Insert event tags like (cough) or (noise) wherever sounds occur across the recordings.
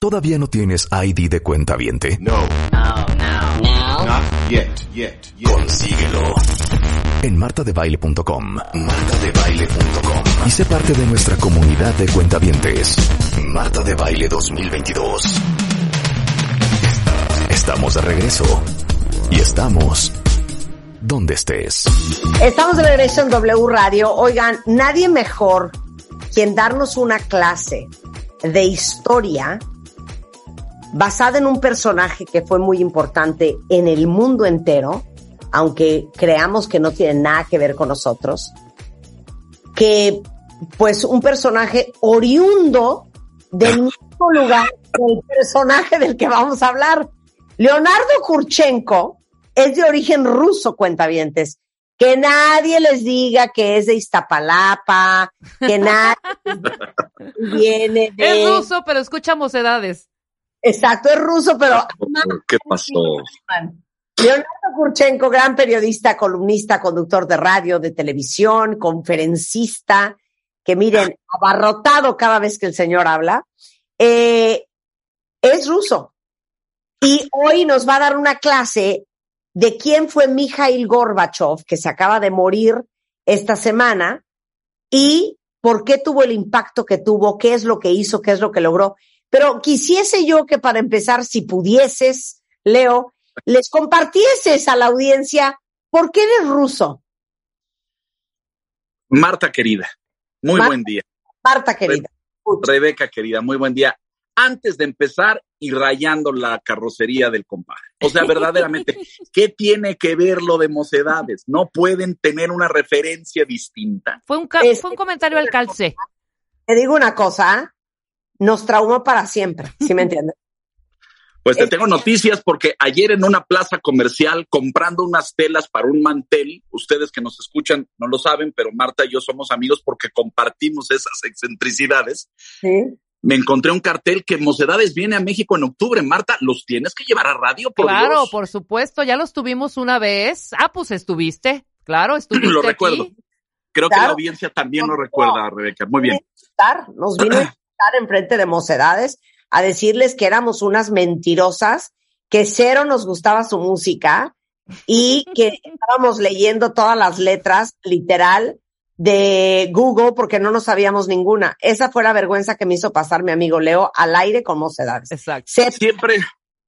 ¿Todavía no tienes ID de cuenta viente? No. No, no, no. Not yet, yet, yet. Consíguelo. En martadebaile.com. Martadebaile.com. Y sé parte de nuestra comunidad de cuentavientes. Marta de Baile 2022. Estamos de regreso. Y estamos donde estés. Estamos de regreso en W Radio. Oigan, nadie mejor quien darnos una clase de historia basada en un personaje que fue muy importante en el mundo entero, aunque creamos que no tiene nada que ver con nosotros, que pues un personaje oriundo del (laughs) mismo lugar del personaje del que vamos a hablar. Leonardo Kurchenko es de origen ruso, cuentavientes. Que nadie les diga que es de Iztapalapa, que nadie (laughs) viene de... Es ruso, pero escucha mocedades. Exacto, es ruso, pero... ¿Qué pasó? Leonardo Kurchenko, gran periodista, columnista, conductor de radio, de televisión, conferencista, que miren, abarrotado cada vez que el señor habla, eh, es ruso. Y hoy nos va a dar una clase de quién fue Mikhail Gorbachev, que se acaba de morir esta semana, y por qué tuvo el impacto que tuvo, qué es lo que hizo, qué es lo que logró. Pero quisiese yo que para empezar, si pudieses, Leo, les compartieses a la audiencia por qué eres ruso. Marta querida, muy Marta. buen día. Marta, querida. Rebeca querida, muy buen día. Antes de empezar y rayando la carrocería del compadre. O sea, verdaderamente, ¿qué tiene que ver lo de mocedades? No pueden tener una referencia distinta. Fue un, ca- Es- fue un comentario al calce. Te digo una cosa, nos traumó para siempre, ¿sí me entiendes? (laughs) Pues te tengo noticias porque ayer en una plaza comercial comprando unas telas para un mantel, ustedes que nos escuchan no lo saben, pero Marta y yo somos amigos porque compartimos esas excentricidades. Sí. Me encontré un cartel que Mocedades viene a México en octubre. Marta, ¿los tienes que llevar a radio? Por Claro, Dios? por supuesto, ya los tuvimos una vez. Ah, pues estuviste. Claro, (clears throat) estuviste Lo aquí. recuerdo. Creo que la audiencia también lo No, recuerda, Rebeca. Muy bien. estar, nos vino a (clears throat) estar enfrente de mocedades a decirles que éramos unas mentirosas, que cero nos gustaba su música y que estábamos leyendo todas las letras, literal, de Google porque no nos sabíamos ninguna. Esa fue la vergüenza que me hizo pasar mi amigo Leo al aire con mocedades. Exacto. Se- Siempre,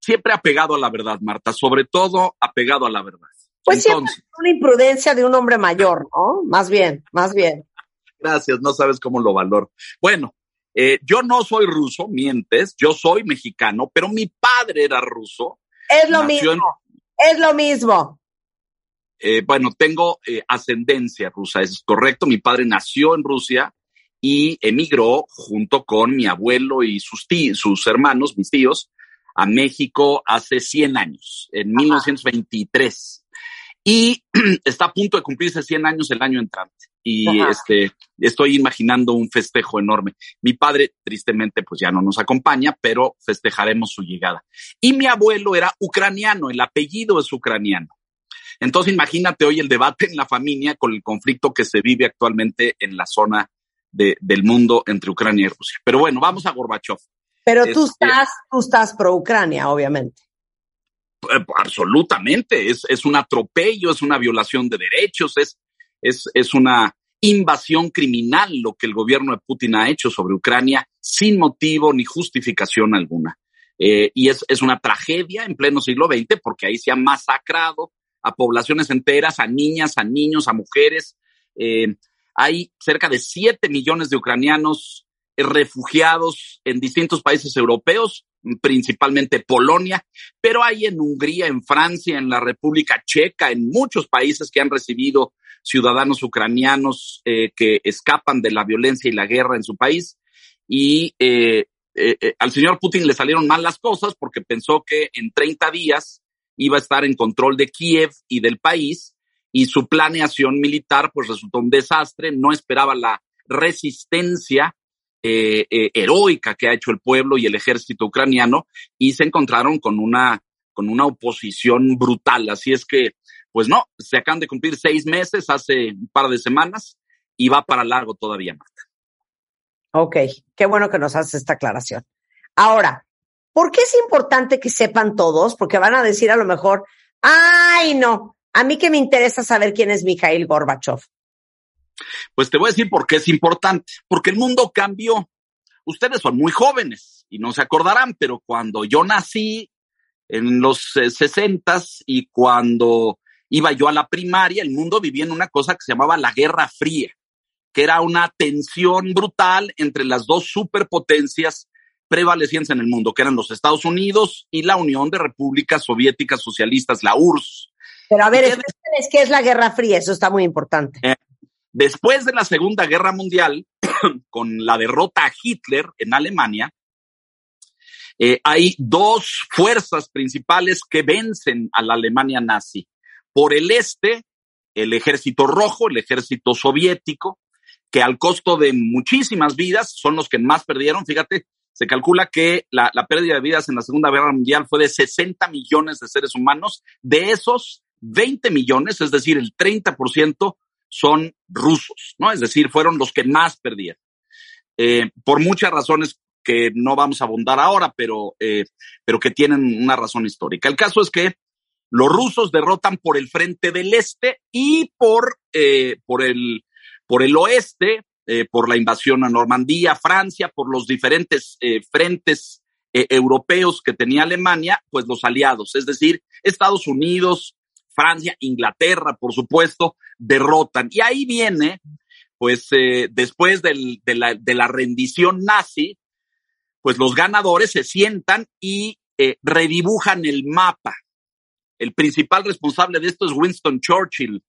siempre apegado a la verdad, Marta. Sobre todo apegado a la verdad. pues siempre Entonces, es una imprudencia de un hombre mayor, ¿no? Más bien, más bien. gracias. No sabes cómo lo valoro. Bueno, eh, yo no soy ruso, mientes. Yo soy mexicano, pero mi padre era ruso. Es lo Nació en- mismo, es lo mismo. Eh, bueno, tengo eh, ascendencia rusa, eso es correcto. Mi padre nació en Rusia y emigró junto con mi abuelo y sus, tí- sus hermanos, mis tíos, a México hace 100 años, en 1923. Y (clears throat) está a punto de cumplirse 100 años el año entrante. Y Ajá. este, estoy imaginando un festejo enorme. Mi padre, tristemente, pues ya no nos acompaña, pero festejaremos su llegada. Y mi abuelo era ucraniano, el apellido es ucraniano. Entonces imagínate hoy el debate en la familia con el conflicto que se vive actualmente en la zona de- del mundo entre Ucrania y Rusia. Pero bueno, vamos a Gorbachev. Pero tú Este- estás, tú estás pro Ucrania, obviamente. Eh, Absolutamente, es, es un atropello, es una violación de derechos, es, es, es una invasión criminal lo que el gobierno de Putin ha hecho sobre Ucrania sin motivo ni justificación alguna. Eh, y es, es una tragedia en pleno siglo XX porque ahí se ha masacrado a poblaciones enteras, a niñas, a niños, a mujeres. Eh, hay cerca de 7 millones de ucranianos eh, refugiados en distintos países europeos, principalmente Polonia, pero hay en Hungría, en Francia, en la República Checa, en muchos países que han recibido ciudadanos ucranianos eh, que escapan de la violencia y la guerra en su país. Y al señor Putin le salieron mal las cosas porque pensó que en 30 días iba a estar en control de Kiev y del país y su planeación militar pues resultó un desastre, no esperaba la resistencia eh, heroica que ha hecho el pueblo y el ejército ucraniano y se encontraron con una, con una oposición brutal. Así es que, pues no, se acaban de cumplir seis meses hace un par de semanas y va para largo todavía, más. Ok, qué bueno que nos haces esta aclaración. Ahora, ¿por qué es importante que sepan todos? Porque van a decir a lo mejor, ay, no, a mí que me interesa saber quién es Mikhail Gorbachev. Pues te voy a decir por qué es importante. Porque el mundo cambió. Ustedes son muy jóvenes y no se acordarán, pero cuando yo nací en los eh, sesentas y cuando iba yo a la primaria, el mundo vivía en una cosa que se llamaba la Guerra Fría que era una tensión brutal entre las dos superpotencias prevalecientes en el mundo, que eran los Estados Unidos y la Unión de Repúblicas Soviéticas Socialistas, la URSS. Pero a ver, ¿qué es la Guerra Fría? Eso está muy importante. Eh, después de la Segunda Guerra Mundial, (clears throat) con la derrota a Hitler en Alemania, eh, hay dos fuerzas principales que vencen a la Alemania nazi. Por el este, el ejército rojo, el ejército soviético, que al costo de muchísimas vidas son los que más perdieron. Fíjate, se calcula que la, pérdida de vidas en la Segunda Guerra Mundial fue de 60 millones de seres humanos. De esos, 20 millones, es decir, el 30%, son rusos, ¿no? Es decir, fueron los que más perdieron. Eh, por muchas razones que no vamos a abundar ahora, pero, eh, pero que tienen una razón histórica. El caso es que los rusos derrotan por el frente del este y por, eh, por el por el oeste, eh, por la invasión a Normandía, Francia, por los diferentes eh, frentes eh, europeos que tenía Alemania, pues los aliados, es decir, Estados Unidos, Francia, Inglaterra, por supuesto, derrotan. Y ahí viene, pues después de, la, de, la, rendición nazi, pues los ganadores se sientan y redibujan el mapa. El principal responsable de esto es Winston Churchill,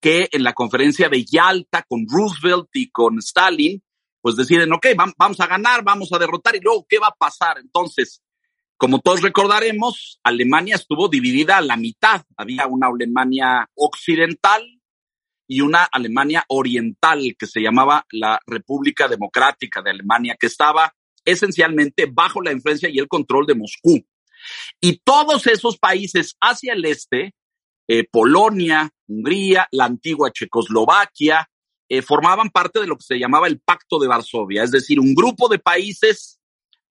que en la conferencia de Yalta con Roosevelt y con Stalin, pues deciden, ok, vamos a ganar, vamos a derrotar y luego, ¿qué va a pasar? Entonces, como todos recordaremos, Alemania estuvo dividida a la mitad. Había una Alemania occidental y una Alemania oriental que se llamaba la República Democrática de Alemania, que estaba esencialmente bajo la influencia y el control de Moscú. Y todos esos países hacia el este eh, Polonia, Hungría, la antigua Checoslovaquia, eh, formaban parte de lo que se llamaba el Pacto de Varsovia, es decir, un grupo de países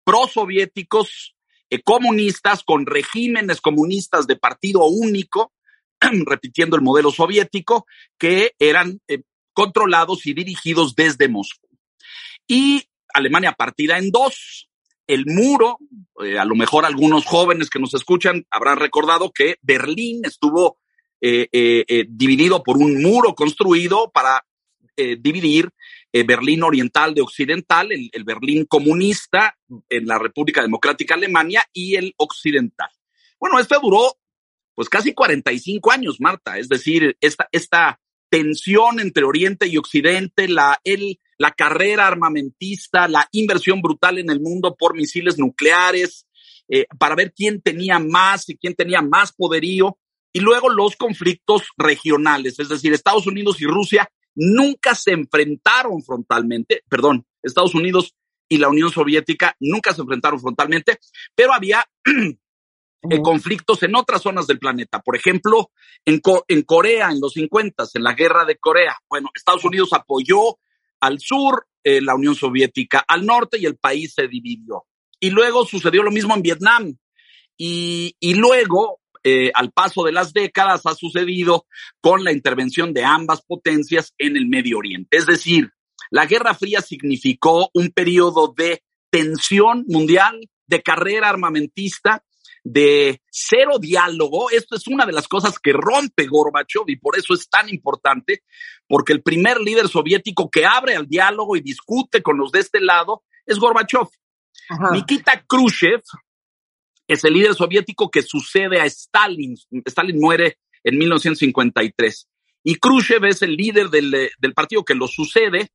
prosoviéticos, eh, comunistas, con regímenes comunistas de partido único, (clears throat) repitiendo el modelo soviético, que eran controlados y dirigidos desde Moscú. Y Alemania partida en dos, el muro, a lo mejor algunos jóvenes que nos escuchan habrán recordado que Berlín estuvo eh, eh, eh, dividido por un muro construido para dividir Berlín Oriental de Occidental, el, el, Berlín comunista en la República Democrática Alemania y el occidental. Bueno, este duró pues casi 45 años, Marta, es decir, esta, esta tensión entre Oriente y Occidente, la, el, la carrera armamentista, la inversión brutal en el mundo por misiles nucleares, para ver quién tenía más y quién tenía más poderío. Y luego los conflictos regionales, es decir, Estados Unidos y Rusia nunca se enfrentaron frontalmente, perdón, Estados Unidos y la Unión Soviética nunca se enfrentaron frontalmente, pero había (clears throat) eh, conflictos en otras zonas del planeta. Por ejemplo, en, en Corea, en los 50, en la guerra de Corea. Bueno, Estados Unidos apoyó al sur, eh, la Unión Soviética al norte y el país se dividió. Y luego sucedió lo mismo en Vietnam. Y, y luego eh, al paso de las décadas ha sucedido con la intervención de ambas potencias en el Medio Oriente. Es decir, la Guerra Fría significó un periodo de tensión mundial, de carrera armamentista, de cero diálogo. Esto es una de las cosas que rompe Gorbachev y por eso es tan importante, porque el primer líder soviético que abre al diálogo y discute con los de este lado es Gorbachev. Nikita Khrushchev es el líder soviético que sucede a Stalin. Stalin muere en 1953. Y Khrushchev es el líder del, del partido que lo sucede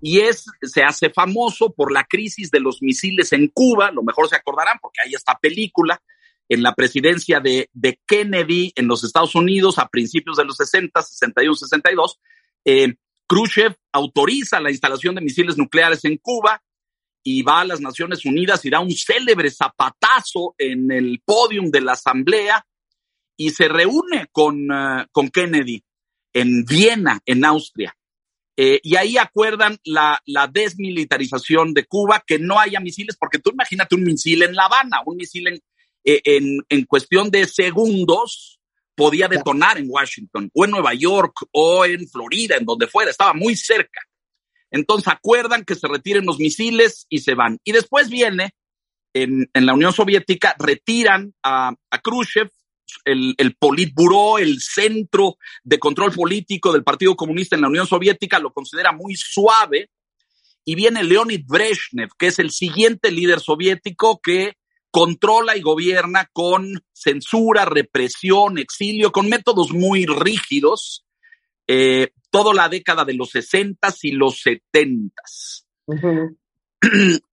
y es, se hace famoso por la crisis de los misiles en Cuba, lo mejor se acordarán porque hay esta película en la presidencia de, de Kennedy en los Estados Unidos a principios de los 60, 61, 62. Eh, Khrushchev autoriza la instalación de misiles nucleares en Cuba y va a las Naciones Unidas y da un célebre zapatazo en el podium de la Asamblea y se reúne con, uh, con Kennedy en Viena, en Austria. Eh, y ahí acuerdan la, la, desmilitarización de Cuba, que no haya misiles, porque tú imagínate un misil en La Habana, un misil en, eh, en, en cuestión de segundos podía detonar en Washington o en Nueva York o en Florida, en donde fuera, estaba muy cerca. Entonces acuerdan que se retiren los misiles y se van. Y después viene, en, la Unión Soviética, retiran a, Khrushchev, el, el Politburo, el centro de control político del Partido Comunista en la Unión Soviética, lo considera muy suave. Y viene Leonid Brezhnev, que es el siguiente líder soviético que controla y gobierna con censura, represión, exilio, con métodos muy rígidos, eh, toda la década de los 60 y los 70. Uh -huh.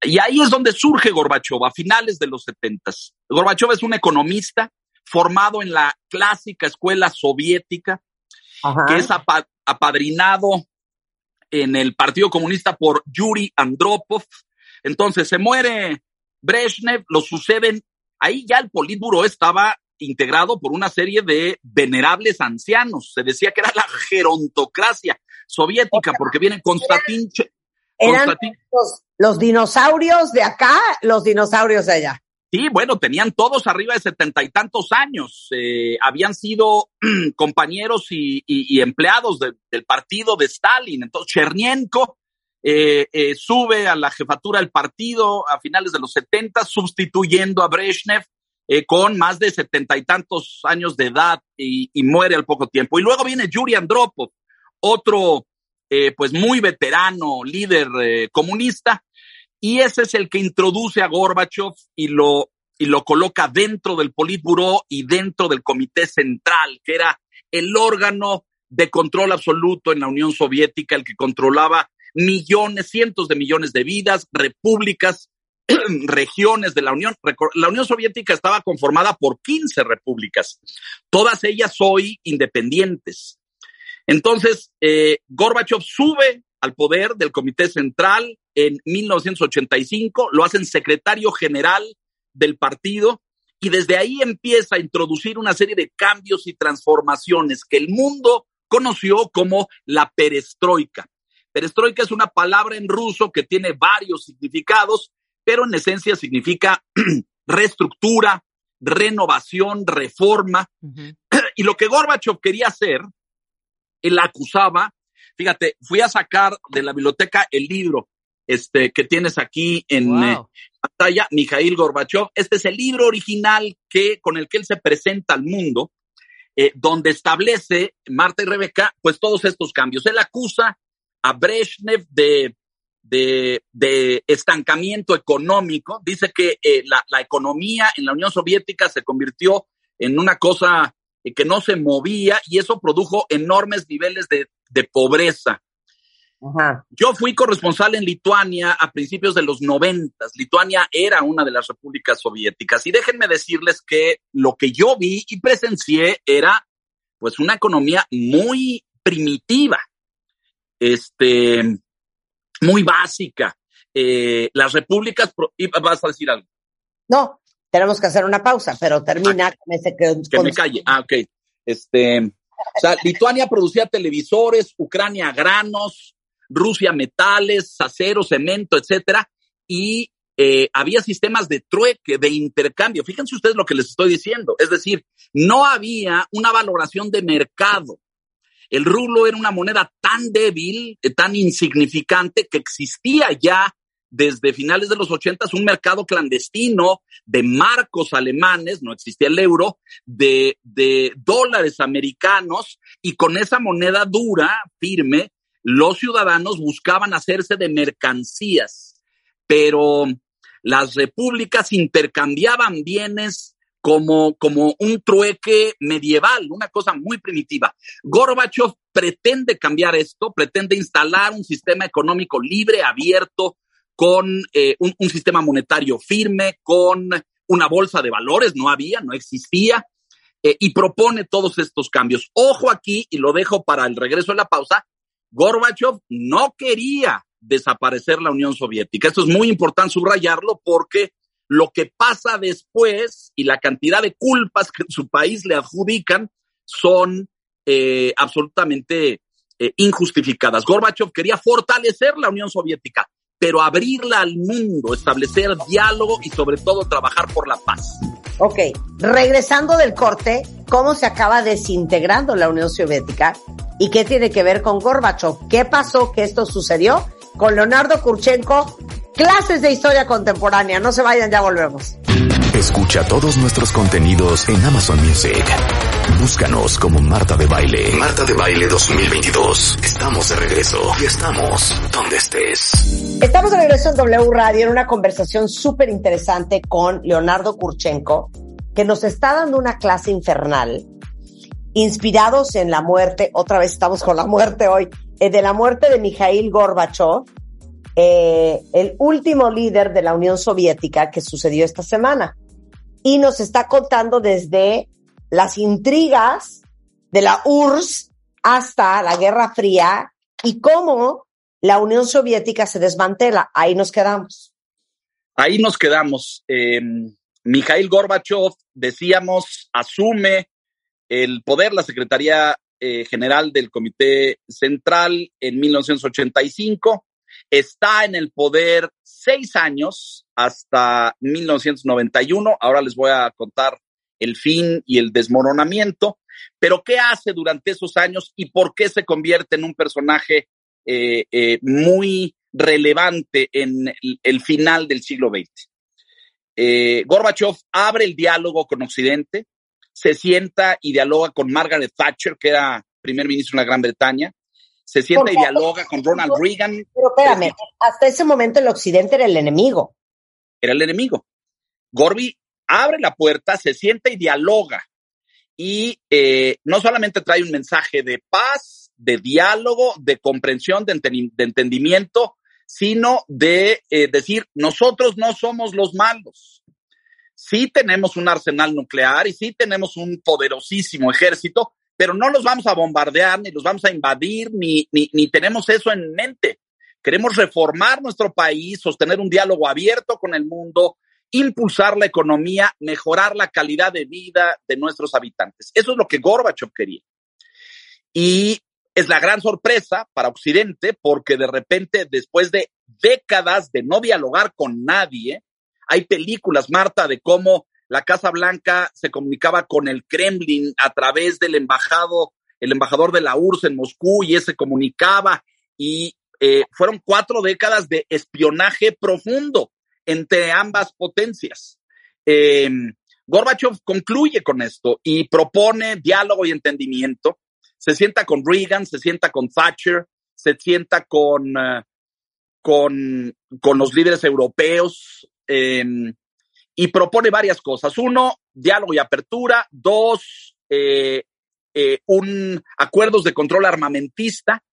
Y ahí es donde surge Gorbachev, a finales de los 70. Gorbachev es un economista formado en la clásica escuela soviética, que es apa apadrinado en el Partido Comunista por Yuri Andropov. Entonces se muere Brezhnev, lo suceden, ahí ya el Politburo estaba integrado por una serie de venerables ancianos. Se decía que era la gerontocracia soviética, porque viene Konstantin. Eran los, los, dinosaurios de acá, los dinosaurios de allá. Sí, bueno, tenían todos arriba de setenta y tantos años. Eh, habían sido (clears throat) compañeros y, y, y empleados de, del partido de Stalin. Entonces, Chernienko eh, eh, sube a la jefatura del partido a finales de los 70, sustituyendo a Brezhnev eh, con más de setenta y tantos años de edad y, muere al poco tiempo. Y luego viene Yuri Andropov, otro eh, pues muy veterano líder eh, comunista, y ese es el que introduce a Gorbachev y lo, y lo coloca dentro del Politburo y dentro del Comité Central, que era el órgano de control absoluto en la Unión Soviética, el que controlaba millones, cientos de millones de vidas, repúblicas, (clears throat) regiones de la Unión. La Unión Soviética estaba conformada por 15 repúblicas, todas ellas hoy independientes. Entonces, eh, Gorbachev sube al poder del Comité Central en 1985, lo hacen secretario general del partido y desde ahí empieza a introducir una serie de cambios y transformaciones que el mundo conoció como la perestroika. Perestroika es una palabra en ruso que tiene varios significados, pero en esencia significa (clears throat) reestructura, renovación, reforma. Uh -huh. Y lo que Gorbachev quería hacer, él acusaba, fíjate, fui a sacar de la biblioteca el libro este, que tienes aquí en wow. eh, pantalla, Mikhail Gorbachev. Este es el libro original que, con el que él se presenta al mundo, eh, donde establece, Marta y Rebeca, pues todos estos cambios. Él acusa a Brezhnev de, de, de estancamiento económico. Dice que eh, la, la, economía en la Unión Soviética se convirtió en una cosa eh, que no se movía y eso produjo enormes niveles de, de pobreza. Ajá. Yo fui corresponsal en Lituania a principios de los noventas. Lituania era una de las repúblicas soviéticas y déjenme decirles que lo que yo vi y presencié era pues una economía muy primitiva este, muy básica. Eh, las repúblicas, vas a decir algo. No, tenemos que hacer una pausa, pero termina ah, con ese que, que me calle. Ah, ok. Este, o sea, Lituania producía televisores, Ucrania granos, Rusia metales, acero, cemento, etcétera, y eh, había sistemas de trueque, de intercambio. Fíjense ustedes lo que les estoy diciendo. Es decir, no había una valoración de mercado. El rublo era una moneda tan débil, eh, tan insignificante, que existía ya desde finales de los ochentas un mercado clandestino de marcos alemanes, no existía el euro, de, de dólares americanos, y con esa moneda dura, firme, los ciudadanos buscaban hacerse de mercancías, pero las repúblicas intercambiaban bienes como, como un trueque medieval, una cosa muy primitiva. Gorbachev pretende cambiar esto, pretende instalar un sistema económico libre, abierto, con eh, un, sistema monetario firme, con una bolsa de valores, no había, no existía, eh, y propone todos estos cambios. Ojo aquí, y lo dejo para el regreso de la pausa, Gorbachev no quería desaparecer la Unión Soviética. Esto es muy importante subrayarlo porque lo que pasa después y la cantidad de culpas que su país le adjudican son eh, absolutamente eh, injustificadas. Gorbachev quería fortalecer la Unión Soviética, pero abrirla al mundo, establecer diálogo y sobre todo trabajar por la paz. Ok, regresando del corte, ¿cómo se acaba desintegrando la Unión Soviética? ¿Y qué tiene que ver con Gorbachev? ¿Qué pasó que esto sucedió? Con Leonardo Kurchenko, clases de historia contemporánea. No se vayan, ya volvemos. Escucha todos nuestros contenidos en Amazon Music. Búscanos como Marta de Baile. Marta de Baile 2022. Estamos de regreso y estamos donde estés. Estamos de regreso en W Radio en una conversación súper interesante con Leonardo Kurchenko, que nos está dando una clase infernal, inspirados en la muerte, otra vez estamos con la muerte hoy, de la muerte de Mikhail Gorbachev, eh, el último líder de la Unión Soviética que sucedió esta semana. Y nos está contando desde las intrigas de la URSS hasta la Guerra Fría y cómo la Unión Soviética se desmantela. Ahí nos quedamos. Ahí nos quedamos. Eh, Mikhail Gorbachev, decíamos, asume el poder, la Secretaría eh, General del Comité Central en 1985. Está en el poder seis años hasta 1991. Ahora les voy a contar el fin y el desmoronamiento. Pero ¿qué hace durante esos años y por qué se convierte en un personaje eh, eh, muy relevante en el, final del siglo XX? Eh, Gorbachev abre el diálogo con Occidente, se sienta y dialoga con Margaret Thatcher, que era primer ministro de la Gran Bretaña, se sienta y dialoga con Ronald Reagan. Pero espérame, hasta ese momento el Occidente era el enemigo. Era el enemigo. Gorby abre la puerta, se sienta y dialoga. Y eh, no solamente trae un mensaje de paz, de diálogo, de comprensión, de, enten de entendimiento, sino de eh, decir, nosotros no somos los malos. Sí tenemos un arsenal nuclear y sí tenemos un poderosísimo ejército, pero no los vamos a bombardear, ni los vamos a invadir, ni, ni, ni tenemos eso en mente. Queremos reformar nuestro país, sostener un diálogo abierto con el mundo, impulsar la economía, mejorar la calidad de vida de nuestros habitantes. Eso es lo que Gorbachev quería. Y es la gran sorpresa para Occidente porque de repente, después de décadas de no dialogar con nadie, hay películas, Marta, de cómo la Casa Blanca se comunicaba con el Kremlin a través del embajado, el embajador de la URSS en Moscú y ese comunicaba y eh, fueron cuatro décadas de espionaje profundo entre ambas potencias. Eh, Gorbachev concluye con esto y propone diálogo y entendimiento. Se sienta con Reagan, se sienta con Thatcher, se sienta con, uh, con, con, los líderes europeos eh, y propone varias cosas. Uno, diálogo y apertura. Dos, eh, eh, un acuerdos de control armamentista,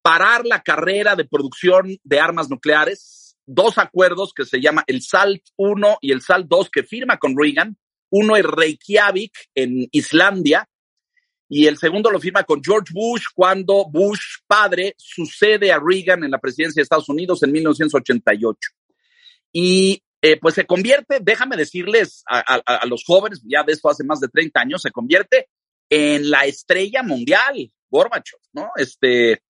parar la carrera de producción de armas nucleares, dos acuerdos que se llama el SALT 1 y el SALT 2 que firma con Reagan. Uno es Reykjavik en Islandia y el segundo lo firma con George Bush cuando Bush padre sucede a Reagan en la presidencia de Estados Unidos en 1988. Y eh, pues se convierte, déjame decirles a, los jóvenes, ya de esto hace más de 30 años, se convierte en la estrella mundial, Gorbachev, ¿no? Este,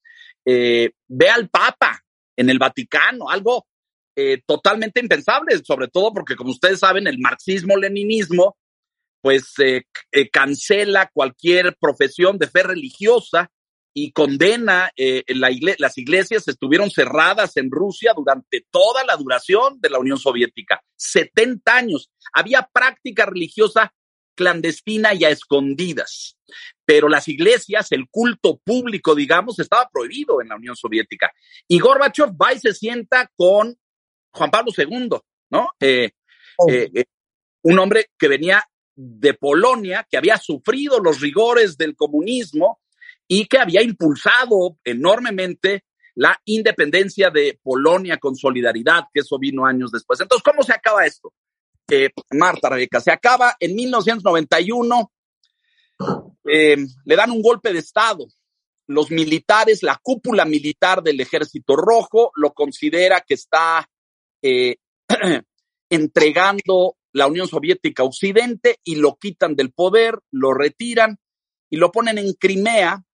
eh, ve al Papa en el Vaticano, algo eh, totalmente impensable, sobre todo porque, como ustedes saben, el marxismo-leninismo, pues eh, eh, cancela cualquier profesión de fe religiosa y condena eh, la igle las iglesias estuvieron cerradas en Rusia durante toda la duración de la Unión Soviética, 70 años. Había práctica religiosa clandestina y a escondidas. Pero las iglesias, el culto público, digamos, estaba prohibido en la Unión Soviética. Y Gorbachev va y se sienta con Juan Pablo II, ¿no? Eh, oh. eh, un hombre que venía de Polonia, que había sufrido los rigores del comunismo y que había impulsado enormemente la independencia de Polonia con solidaridad, que eso vino años después. Entonces, ¿cómo se acaba esto? Eh, Marta Rebeca, se acaba en 1991, eh, le dan un golpe de Estado. Los militares, la cúpula militar del Ejército Rojo, lo considera que está eh, (clears throat) entregando la Unión Soviética a Occidente y lo quitan del poder, lo retiran y lo ponen en Crimea,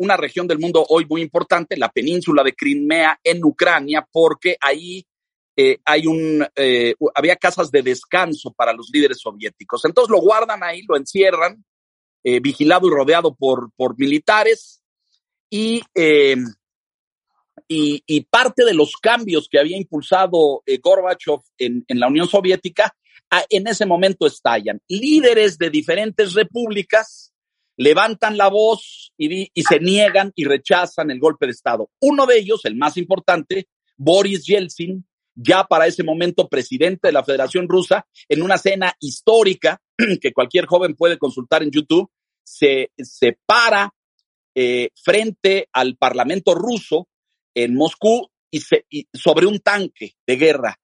una región del mundo hoy muy importante, la península de Crimea en Ucrania, porque ahí eh, hay un, eh, había casas de descanso para los líderes soviéticos. Entonces lo guardan ahí, lo encierran, eh, vigilado y rodeado por, por militares y, y, y, parte de los cambios que había impulsado Gorbachev en, en la Unión Soviética en ese momento estallan. Líderes de diferentes repúblicas levantan la voz y, se niegan y rechazan el golpe de Estado. Uno de ellos, el más importante, Boris Yeltsin, ya para ese momento presidente de la Federación Rusa, en una cena histórica (clears throat) que cualquier joven puede consultar en YouTube, se, se para eh, frente al Parlamento ruso en Moscú y, se, sobre un tanque de guerra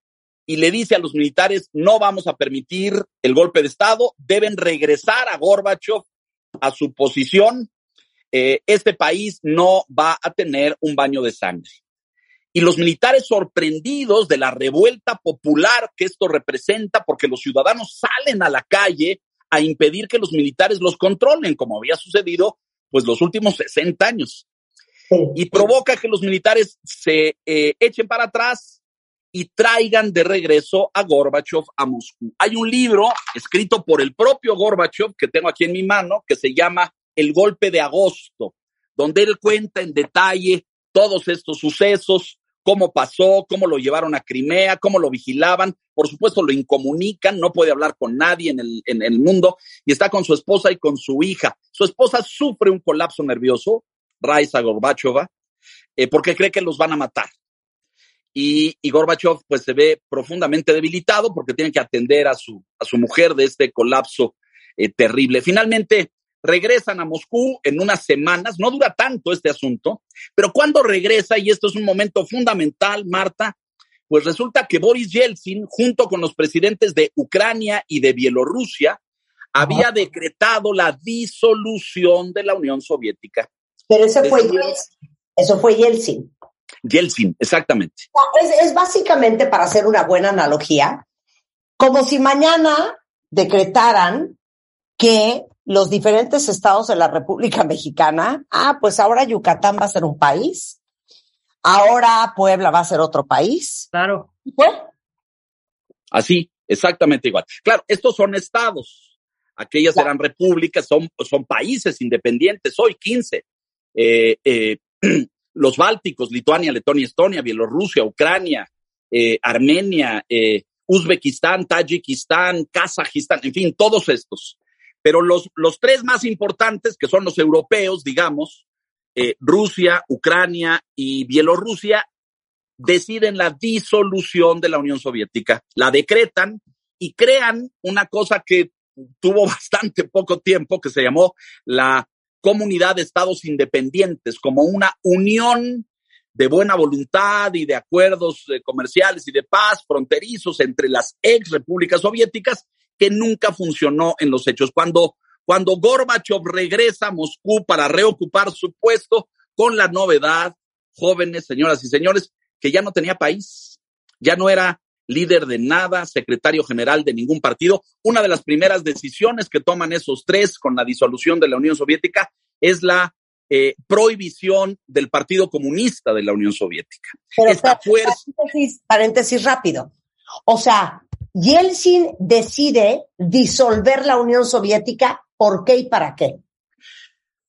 y le dice a los militares, no vamos a permitir el golpe de Estado, deben regresar a Gorbachev a su posición, eh, este país no va a tener un baño de sangre. Y los militares sorprendidos de la revuelta popular que esto representa, porque los ciudadanos salen a la calle a impedir que los militares los controlen, como había sucedido pues los últimos 60 años. Y provoca que los militares se eh, echen para atrás, y traigan de regreso a Gorbachev a Moscú. Hay un libro escrito por el propio Gorbachev que tengo aquí en mi mano que se llama El golpe de agosto, donde él cuenta en detalle todos estos sucesos, cómo pasó, cómo lo llevaron a Crimea, cómo lo vigilaban. Por supuesto, lo incomunican, no puede hablar con nadie en el, en el mundo y está con su esposa y con su hija. Su esposa sufre un colapso nervioso, Raisa Gorbachova, eh, porque cree que los van a matar y, y Gorbachev pues se ve profundamente debilitado porque tiene que atender a su, a su mujer de este colapso eh, terrible. Finalmente regresan a Moscú en unas semanas, no dura tanto este asunto, pero cuando regresa, y esto es un momento fundamental, Marta, pues resulta que Boris Yeltsin, junto con los presidentes de Ucrania y de Bielorrusia, había decretado la disolución de la Unión Soviética. Pero ese fue Yeltsin. Eso fue Yeltsin. Yeltsin, exactamente. Es, es, básicamente, para hacer una buena analogía, como si mañana decretaran que los diferentes estados de la República (laughs) Mexicana, ah, pues ahora Yucatán va a ser un país, ahora Puebla va a ser otro país. Claro. Bueno. Así, exactamente igual. Claro, estos son estados, aquellas claro. eran repúblicas, son, son países independientes, hoy 15. Eh, eh, (clears throat) los bálticos, Lituania, Letonia, Estonia, Bielorrusia, Ucrania, eh, Armenia, eh, Uzbekistán, Tayikistán, Kazajistán, en fin, todos estos. Pero los, los tres más importantes, que son los europeos, digamos, eh, Rusia, Ucrania y Bielorrusia, deciden la disolución de la Unión Soviética, la decretan y crean una cosa que tuvo (laughs) bastante poco tiempo, que se llamó la comunidad de estados independientes, como una unión de buena voluntad y de acuerdos eh, comerciales y de paz fronterizos entre las ex repúblicas soviéticas que nunca funcionó en los hechos. Cuando, cuando Gorbachev regresa a Moscú para reocupar su puesto con la novedad, jóvenes, señoras y señores, que ya no tenía país, ya no era líder de nada, secretario general de ningún partido. Una de las primeras decisiones que toman esos tres con la disolución de la Unión Soviética es la eh, prohibición del Partido Comunista de la Unión Soviética. Pero Esta fuerza... paréntesis, paréntesis rápido. O sea, Yeltsin decide disolver la Unión Soviética, ¿por qué y para qué?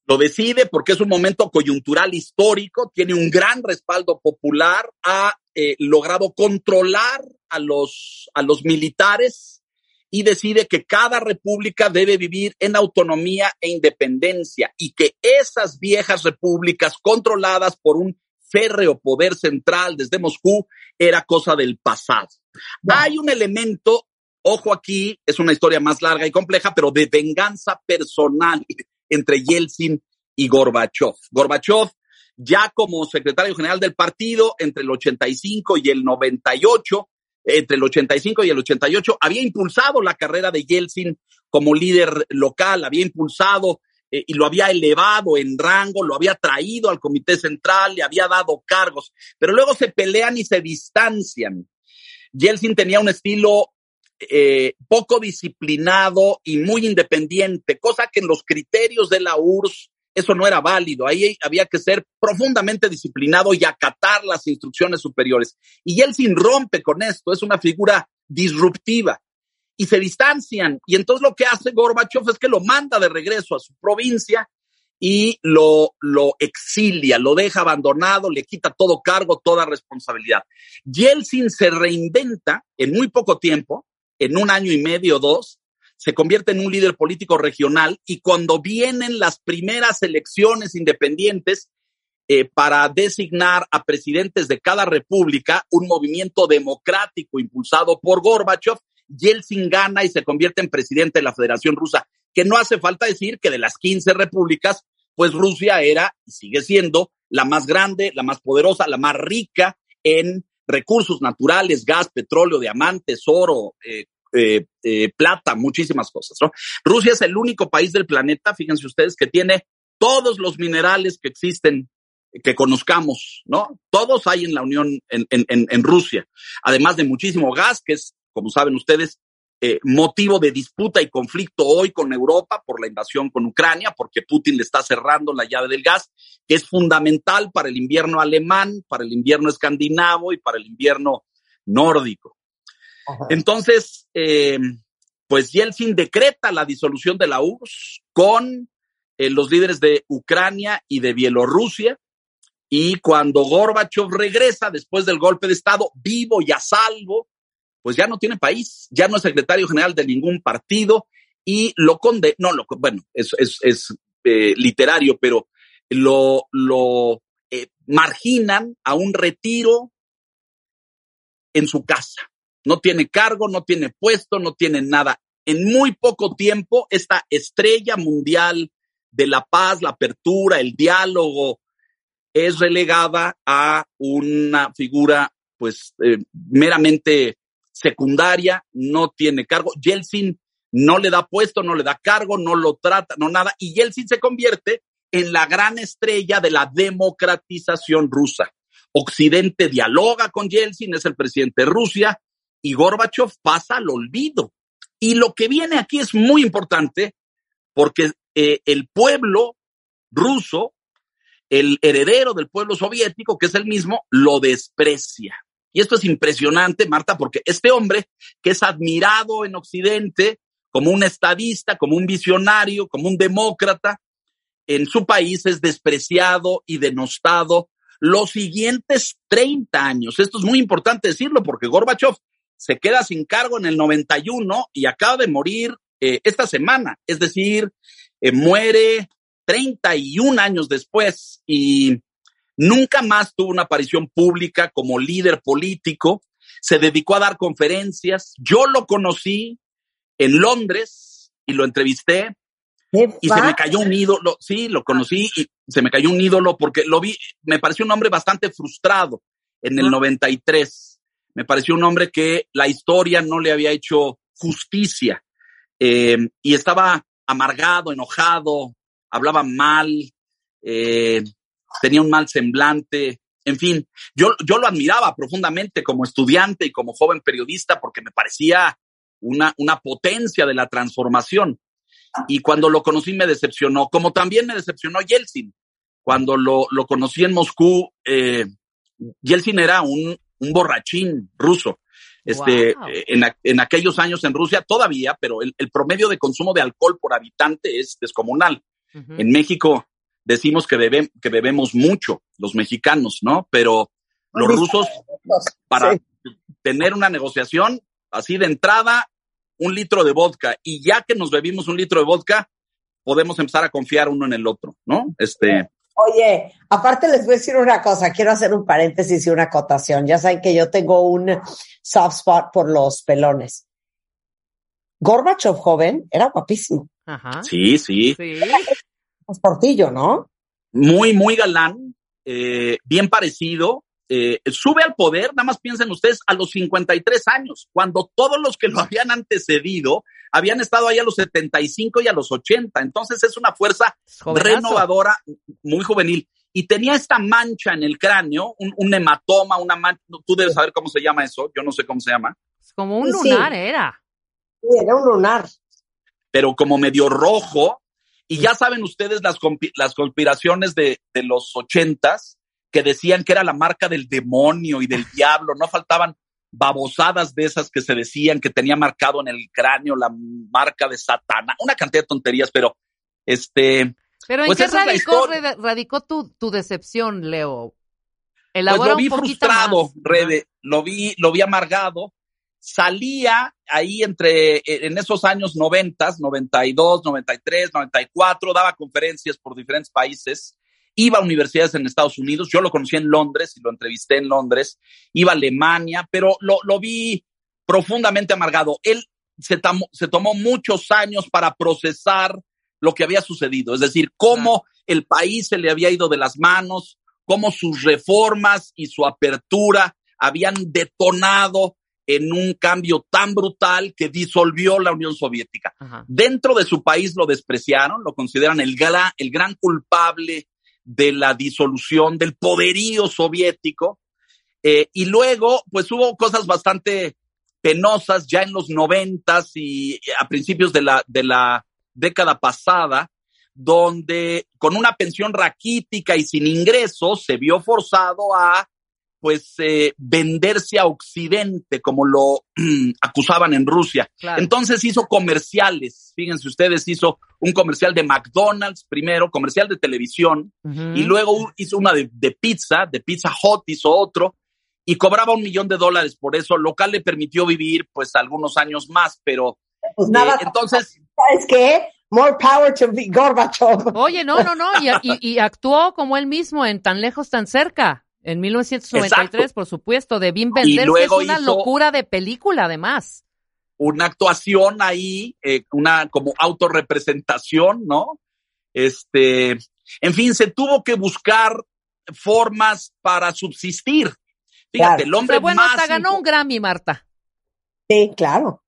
Lo decide porque es un momento coyuntural histórico, tiene un gran respaldo popular, ha eh, logrado controlar a los, a los militares y decide que cada república debe vivir en autonomía e independencia y que esas viejas repúblicas controladas por un férreo poder central desde Moscú era cosa del pasado. Hay un elemento ojo aquí, es una historia más larga y compleja, pero de venganza personal (laughs) entre Yeltsin y Gorbachev. Gorbachev, ya como secretario general del partido entre el 85 y el 98, entre el 85 y el 88, había impulsado la carrera de Yeltsin como líder local, había impulsado eh, y lo había elevado en rango, lo había traído al comité central, le había dado cargos, pero luego se pelean y se distancian. Yeltsin tenía un estilo eh, poco disciplinado y muy independiente, cosa que en los criterios de la URSS eso no era válido. Ahí había que ser profundamente disciplinado y acatar las instrucciones superiores. Y Yeltsin rompe con esto, es una figura disruptiva y se distancian. Y entonces lo que hace Gorbachev es que lo manda de regreso a su provincia y lo, lo exilia, lo deja abandonado, le quita todo cargo, toda responsabilidad. Yeltsin se reinventa en muy poco tiempo, en un año y medio o dos, se convierte en un líder político regional y cuando vienen las primeras elecciones independientes eh, para designar a presidentes de cada república, un movimiento democrático impulsado por Gorbachev, Yeltsin gana y se convierte en presidente de la Federación Rusa, que no hace falta decir que de las 15 repúblicas, pues Rusia era y sigue siendo la más grande, la más poderosa, la más rica en recursos naturales, gas, petróleo, diamantes, oro, eh, eh, eh, plata, muchísimas cosas. ¿no? Rusia es el único país del planeta, fíjense ustedes, que tiene todos los minerales que existen que conozcamos, ¿no? Todos hay en la Unión, en, en, en Rusia, además de muchísimo gas, que es, como saben ustedes, eh, motivo de disputa y conflicto hoy con Europa por la invasión con Ucrania, porque Putin le está cerrando la llave del gas, que es fundamental para el invierno alemán, para el invierno escandinavo y para el invierno nórdico. Entonces, eh, pues Yeltsin decreta la disolución de la URSS con eh, los líderes de Ucrania y de Bielorrusia. Y cuando Gorbachev regresa después del golpe de Estado, vivo y a salvo, pues ya no tiene país, ya no es secretario general de ningún partido y lo conde, no, lo, bueno, es, eh, literario, pero lo, lo marginan a un retiro en su casa. No tiene cargo, no tiene puesto, no tiene nada. En muy poco tiempo, esta estrella mundial de la paz, la apertura, el diálogo, es relegada a una figura, pues, eh, meramente secundaria, no tiene cargo. Yeltsin no le da puesto, no le da cargo, no lo trata, no nada. Y Yeltsin se convierte en la gran estrella de la democratización rusa. Occidente dialoga con Yeltsin, es el presidente de Rusia, y Gorbachev pasa al olvido. Y lo que viene aquí es muy importante porque eh, el pueblo ruso, el heredero del pueblo soviético, que es el mismo, lo desprecia. Y esto es impresionante, Marta, porque este hombre, que es admirado en Occidente como un estadista, como un visionario, como un demócrata, en su país es despreciado y denostado los siguientes 30 años. Esto es muy importante decirlo porque Gorbachev se queda sin cargo en el 91 y acaba de morir eh, esta semana, es decir, eh, muere 31 años después y nunca más tuvo una aparición pública como líder político, se dedicó a dar conferencias, yo lo conocí en Londres y lo entrevisté y se me cayó un ídolo, sí, lo conocí y se me cayó un ídolo porque lo vi, me pareció un hombre bastante frustrado en el 93 me pareció un hombre que la historia no le había hecho justicia eh, y estaba amargado, enojado, hablaba mal, eh, tenía un mal semblante. En fin, yo, yo lo admiraba profundamente como estudiante y como joven periodista porque me parecía una, una potencia de la transformación. Y cuando lo conocí me decepcionó, como también me decepcionó Yeltsin. Cuando lo, lo conocí en Moscú, eh, Yeltsin era un, un borrachín ruso. Este, eh, en, en, aquellos años en Rusia todavía, pero el, el, promedio de consumo de alcohol por habitante es descomunal. En México decimos que, bebe, que bebemos mucho los mexicanos, ¿no? Pero los rusos, para tener una negociación así de entrada, un litro de vodka. Y ya que nos bebimos un litro de vodka, podemos empezar a confiar uno en el otro, ¿no? Este, Oye, aparte les voy a decir una cosa, quiero hacer un paréntesis y una acotación. Ya saben que yo tengo un soft spot por los pelones. Gorbachev joven era guapísimo. Ajá. Sí, sí. Sí. Es portillo, ¿no? Muy, muy galán, eh, bien parecido. Eh, sube al poder, nada más piensen ustedes, a los 53 años, cuando todos los que lo (laughs) habían antecedido habían estado ahí a los 75 y a los 80. Entonces es una fuerza jovenazo. renovadora, muy juvenil. Y tenía esta mancha en el cráneo, un, un hematoma, una mancha, tú debes saber cómo se llama eso, yo no sé cómo se llama, Como un sí. lunar era. Sí, era un lunar. pero como medio rojo. Y ya saben ustedes las, las conspiraciones de, de los ochentas que decían que era la marca del demonio y del (laughs) diablo. No faltaban babosadas de esas que se decían que tenía marcado en el cráneo la marca de Satana. Una cantidad de tonterías, pero este, Pero ¿en Pues qué radicó, radicó tu, tu decepción, Leo? pues lo vi un frustrado, más. Rebe, lo vi, lo vi amargado. Salía ahí entre, eh, en esos años noventas, 92, 93, 94, daba conferencias por diferentes países, iba a universidades en Estados Unidos, yo lo conocí en Londres y lo entrevisté en Londres, iba a Alemania, pero lo, lo vi profundamente amargado. Él se, tomó- se tomó muchos años para procesar lo que había sucedido, es decir, cómo el país se le había ido de las manos, cómo sus reformas y su apertura habían detonado en un cambio tan brutal que disolvió la Unión Soviética. Ajá. Dentro de su país lo despreciaron, lo consideran el, gra- el gran culpable de la disolución del poderío soviético. Eh, y luego, pues hubo cosas bastante penosas ya en los noventas y a principios de la, de la década pasada, donde con una pensión raquítica y sin ingresos se vio forzado a pues eh, venderse a Occidente, como lo (clears throat) acusaban en Rusia. Claro. Entonces hizo comerciales, fíjense ustedes, hizo un comercial de McDonald's primero, comercial de televisión, y luego hizo una de, de pizza, de Pizza Hut hizo otro, y cobraba un millón de dólares por eso, lo cual le permitió vivir pues algunos años más, pero Pues eh, nada, entonces ¿sabes qué? More power to Gorbachev. Oye, no, no, no, y, y- y actuó como él mismo en Tan Lejos, Tan Cerca, en 1993, Exacto. por supuesto, de Vin Venders, que es una locura de película, además. una actuación ahí, eh, una como autorrepresentación, ¿no? Este, en fin, se tuvo que buscar formas para subsistir. Fíjate, Claro. el hombre Pero bueno, más hasta ganó un Grammy, Marta. Sí, claro.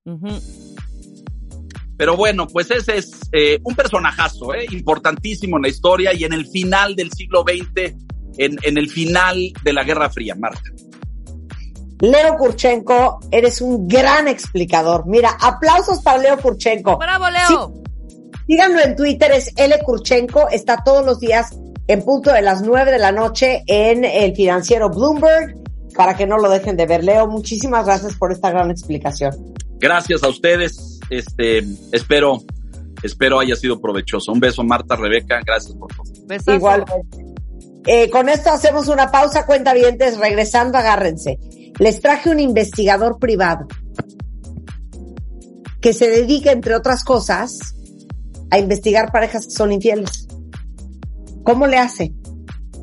Pero bueno, pues ese es eh, un personajazo, ¿eh? importantísimo en la historia y en el final del siglo XX, en, en el final de la Guerra Fría, Marta. Leo Kurchenko, eres un gran explicador. Mira, aplausos para Leo Kurchenko. ¡Bravo, Leo! Síganlo en Twitter, es L Kurchenko, está todos los días en punto de las 9 de la noche en el financiero Bloomberg, para que no lo dejen de ver. Leo, muchísimas gracias por esta gran explicación. Gracias a ustedes. Este, espero, espero haya sido provechoso. Un beso, Marta, Rebeca. Gracias por todo. Besazo. Igualmente. Eh, con esto hacemos una pausa, cuenta regresando, agárrense. Les traje un investigador privado que se dedica, entre otras cosas, a investigar parejas que son infieles. ¿Cómo le hace?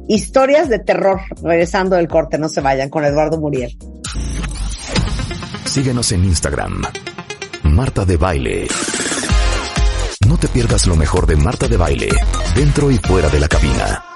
Historias de terror, regresando del corte, no se vayan, con Eduardo Muriel. Síguenos en Instagram. Marta de Baile. No te pierdas lo mejor de Marta de Baile, dentro y fuera de la cabina.